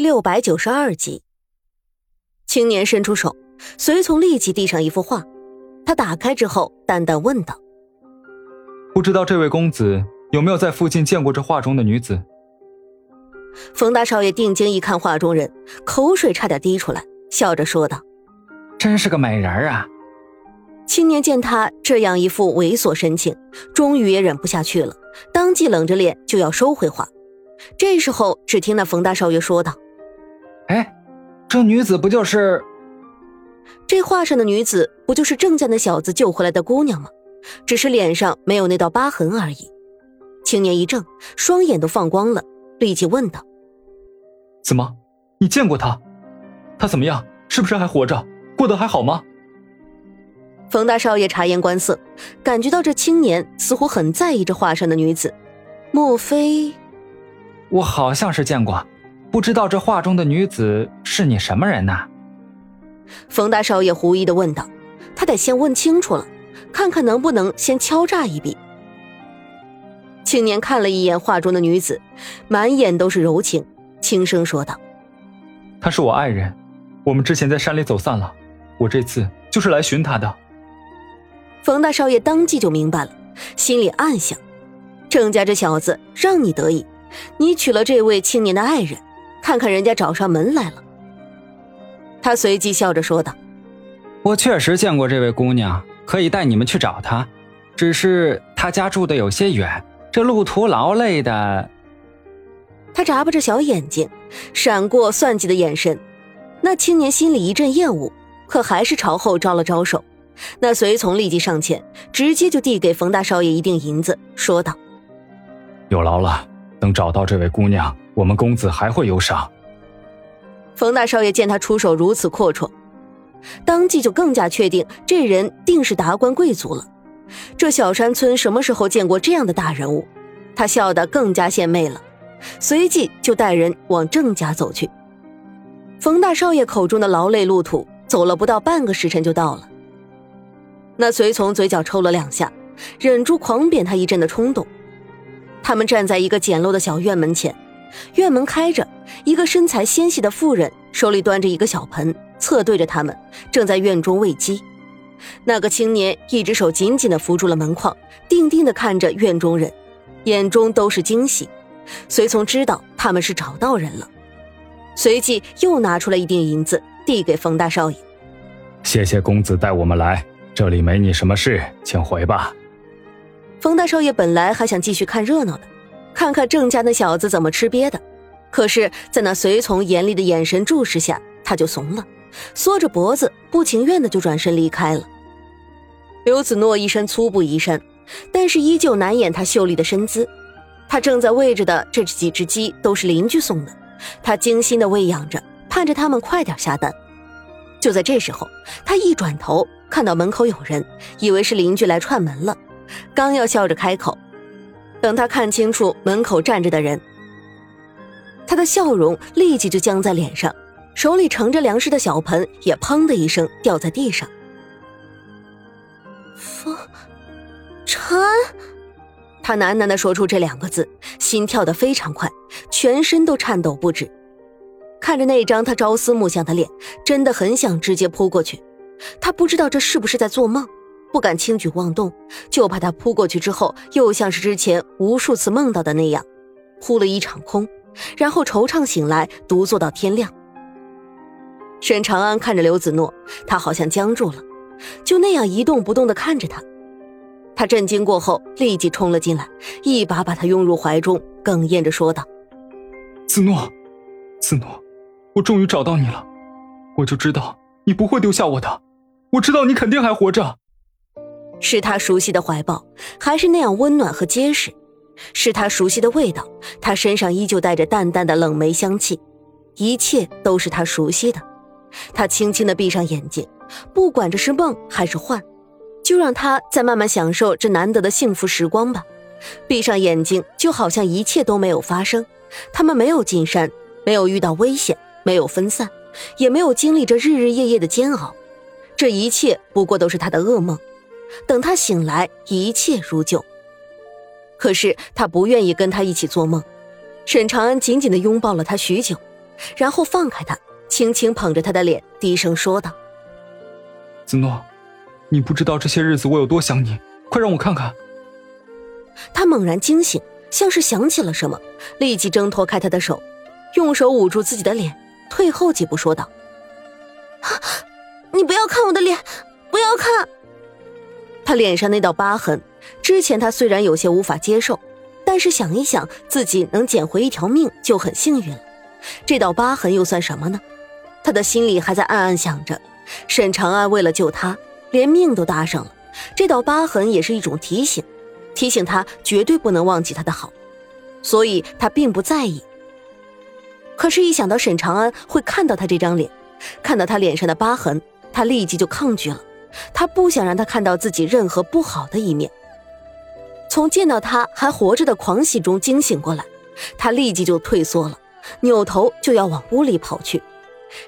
第六百九十二集，青年伸出手，随从立即递上一幅画。他打开之后，淡淡问道：“不知道这位公子有没有在附近见过这画中的女子？”冯大少爷定睛一看画中人，口水差点滴出来，笑着说道：“真是个美人啊！”青年见他这样一副猥琐神情，终于也忍不下去了，当即冷着脸就要收回画。这时候，只听那冯大少爷说道：“哎，这女子不就是……这画上的女子不就是郑家那小子救回来的姑娘吗？只是脸上没有那道疤痕而已。”青年一怔，双眼都放光了，立即问道：“怎么？你见过她？她怎么样？是不是还活着？过得还好吗？”冯大少爷察言观色，感觉到这青年似乎很在意这画上的女子，莫非？我好像是见过，不知道这画中的女子是你什么人呐？冯大少爷狐疑的问道。他得先问清楚了，看看能不能先敲诈一笔。青年看了一眼画中的女子，满眼都是柔情，轻声说道：“她是我爱人，我们之前在山里走散了，我这次就是来寻她的。”冯大少爷当即就明白了，心里暗想：郑家这小子让你得意。你娶了这位青年的爱人，看看人家找上门来了。他随即笑着说道：“我确实见过这位姑娘，可以带你们去找她。只是她家住的有些远，这路途劳累的。”他眨巴着小眼睛，闪过算计的眼神。那青年心里一阵厌恶，可还是朝后招了招手。那随从立即上前，直接就递给冯大少爷一锭银子，说道：“有劳了。”等找到这位姑娘，我们公子还会有赏。冯大少爷见他出手如此阔绰，当即就更加确定这人定是达官贵族了。这小山村什么时候见过这样的大人物？他笑得更加献媚了，随即就带人往郑家走去。冯大少爷口中的劳累路途，走了不到半个时辰就到了。那随从嘴角抽了两下，忍住狂扁他一阵的冲动。他们站在一个简陋的小院门前，院门开着，一个身材纤细的妇人手里端着一个小盆，侧对着他们，正在院中喂鸡。那个青年一只手紧紧地扶住了门框，定定地看着院中人，眼中都是惊喜。随从知道他们是找到人了，随即又拿出了一锭银子递给冯大少爷：“谢谢公子带我们来，这里没你什么事，请回吧。”冯大少爷本来还想继续看热闹的，看看郑家那小子怎么吃瘪的，可是，在那随从严厉的眼神注视下，他就怂了，缩着脖子，不情愿的就转身离开了。刘子诺一身粗布衣衫，但是依旧难掩他秀丽的身姿。他正在喂着的这几只鸡都是邻居送的，他精心的喂养着，盼着他们快点下蛋。就在这时候，他一转头看到门口有人，以为是邻居来串门了。刚要笑着开口，等他看清楚门口站着的人，他的笑容立即就僵在脸上，手里盛着粮食的小盆也砰的一声掉在地上。风尘，他喃喃的说出这两个字，心跳得非常快，全身都颤抖不止。看着那张他朝思暮想的脸，真的很想直接扑过去。他不知道这是不是在做梦。不敢轻举妄动，就怕他扑过去之后，又像是之前无数次梦到的那样，扑了一场空，然后惆怅醒来，独坐到天亮。沈长安看着刘子诺，他好像僵住了，就那样一动不动地看着他。他震惊过后，立即冲了进来，一把把他拥入怀中，哽咽着说道：“子诺，子诺，我终于找到你了，我就知道你不会丢下我的，我知道你肯定还活着。”是他熟悉的怀抱，还是那样温暖和结实？是他熟悉的味道，他身上依旧带着淡淡的冷梅香气，一切都是他熟悉的。他轻轻的闭上眼睛，不管这是梦还是幻，就让他再慢慢享受这难得的幸福时光吧。闭上眼睛，就好像一切都没有发生。他们没有进山，没有遇到危险，没有分散，也没有经历着日日夜夜的煎熬。这一切不过都是他的噩梦。等他醒来，一切如旧。可是他不愿意跟他一起做梦。沈长安紧紧的拥抱了他许久，然后放开他，轻轻捧着他的脸，低声说道：“子诺，你不知道这些日子我有多想你，快让我看看。”他猛然惊醒，像是想起了什么，立即挣脱开他的手，用手捂住自己的脸，退后几步说道：“啊你不要看我的脸，不要看。”他脸上那道疤痕，之前他虽然有些无法接受，但是想一想自己能捡回一条命就很幸运了，这道疤痕又算什么呢？他的心里还在暗暗想着，沈长安为了救他，连命都搭上了，这道疤痕也是一种提醒。提醒他绝对不能忘记他的好，所以他并不在意。可是，一想到沈长安会看到他这张脸，看到他脸上的疤痕，他立即就抗拒了。他不想让他看到自己任何不好的一面。从见到他还活着的狂喜中惊醒过来，他立即就退缩了，扭头就要往屋里跑去。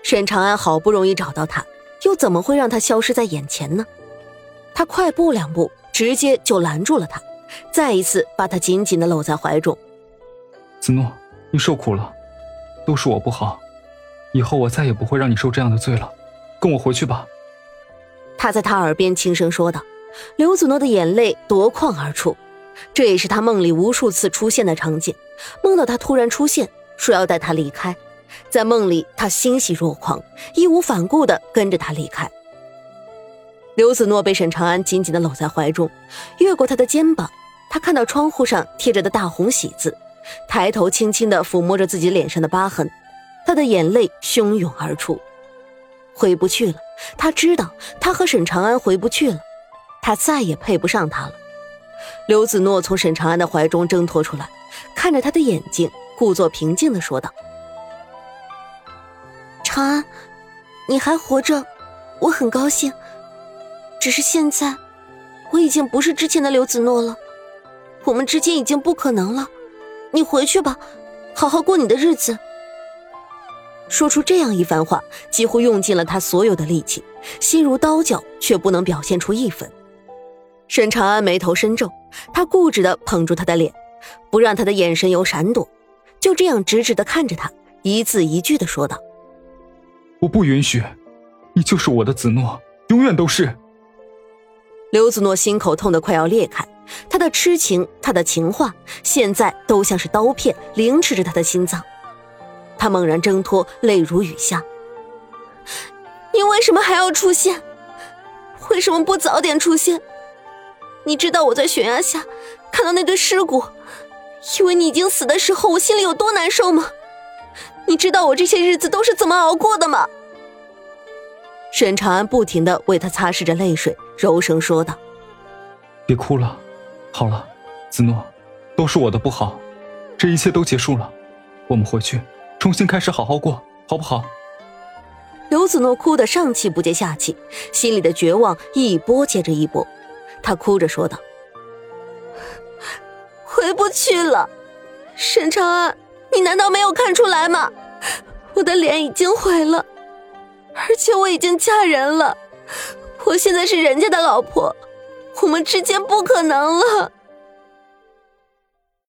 沈长安好不容易找到他，又怎么会让他消失在眼前呢？他快步两步，直接就拦住了他。再一次把他紧紧的搂在怀中。子诺，你受苦了，都是我不好，以后我再也不会让你受这样的罪了。跟我回去吧。他在他耳边轻声说道。刘子诺的眼泪夺眶而出，这也是他梦里无数次出现的场景。梦到他突然出现，说要带他离开，在梦里他欣喜若狂，义无反顾的跟着他离开。刘子诺被沈长安紧紧的搂在怀中，越过他的肩膀。他看到窗户上贴着的大红喜字，抬头轻轻地抚摸着自己脸上的疤痕，他的眼泪汹涌而出。回不去了，他知道他和沈长安回不去了，他再也配不上他了。刘子诺从沈长安的怀中挣脱出来，看着他的眼睛，故作平静的说道：“长安，你还活着，我很高兴。只是现在，我已经不是之前的刘子诺了。”我们之间已经不可能了，你回去吧，好好过你的日子。说出这样一番话，几乎用尽了他所有的力气，心如刀绞，却不能表现出一分。沈长安眉头深皱，他固执的捧住他的脸，不让他的眼神有闪躲，就这样直直的看着他，一字一句的说道：“我不允许，你就是我的子诺，永远都是。”刘子诺心口痛得快要裂开。他的痴情，他的情话，现在都像是刀片凌迟着他的心脏。他猛然挣脱，泪如雨下。你为什么还要出现？为什么不早点出现？你知道我在悬崖下看到那堆尸骨，以为你已经死的时候，我心里有多难受吗？你知道我这些日子都是怎么熬过的吗？沈长安不停的为他擦拭着泪水，柔声说道：“别哭了。”好了，子诺，都是我的不好，这一切都结束了，我们回去，重新开始，好好过，好不好？刘子诺哭得上气不接下气，心里的绝望一波接着一波，他哭着说道：“回不去了，沈长安，你难道没有看出来吗？我的脸已经毁了，而且我已经嫁人了，我现在是人家的老婆。”我们之间不可能了。